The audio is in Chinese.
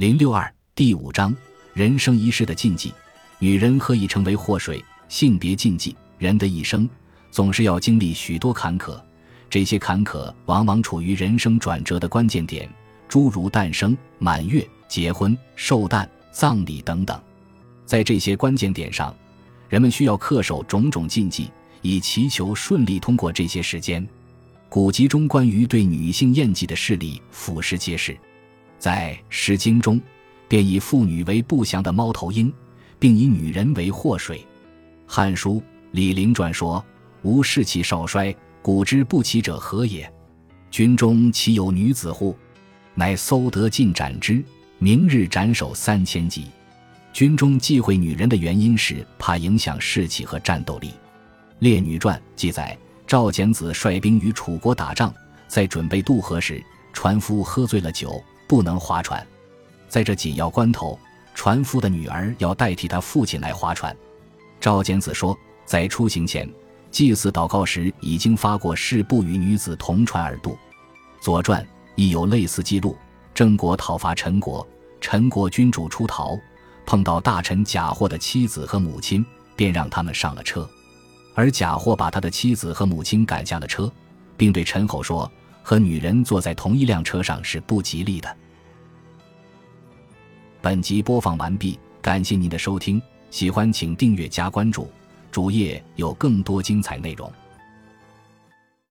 零六二第五章人生一世的禁忌。女人何以成为祸水？性别禁忌。人的一生总是要经历许多坎坷，这些坎坷往往处于人生转折的关键点，诸如诞生、满月、结婚、寿诞、葬礼等等。在这些关键点上，人们需要恪守种种禁忌，以祈求顺利通过这些时间。古籍中关于对女性厌忌的事例俯拾皆是。在《诗经》中，便以妇女为不祥的猫头鹰，并以女人为祸水。《汉书·李陵传》说：“吾士气少衰，古之不起者何也？军中岂有女子乎？乃搜得尽斩之，明日斩首三千级。”军中忌讳女人的原因是怕影响士气和战斗力。《列女传》记载，赵简子率兵与楚国打仗，在准备渡河时，船夫喝醉了酒。不能划船，在这紧要关头，船夫的女儿要代替他父亲来划船。赵简子说，在出行前，祭祀祷告时已经发过誓，不与女子同船而渡。《左传》亦有类似记录。郑国讨伐陈国，陈国君主出逃，碰到大臣贾货的妻子和母亲，便让他们上了车，而贾货把他的妻子和母亲赶下了车，并对陈侯说。和女人坐在同一辆车上是不吉利的。本集播放完毕，感谢您的收听，喜欢请订阅加关注，主页有更多精彩内容。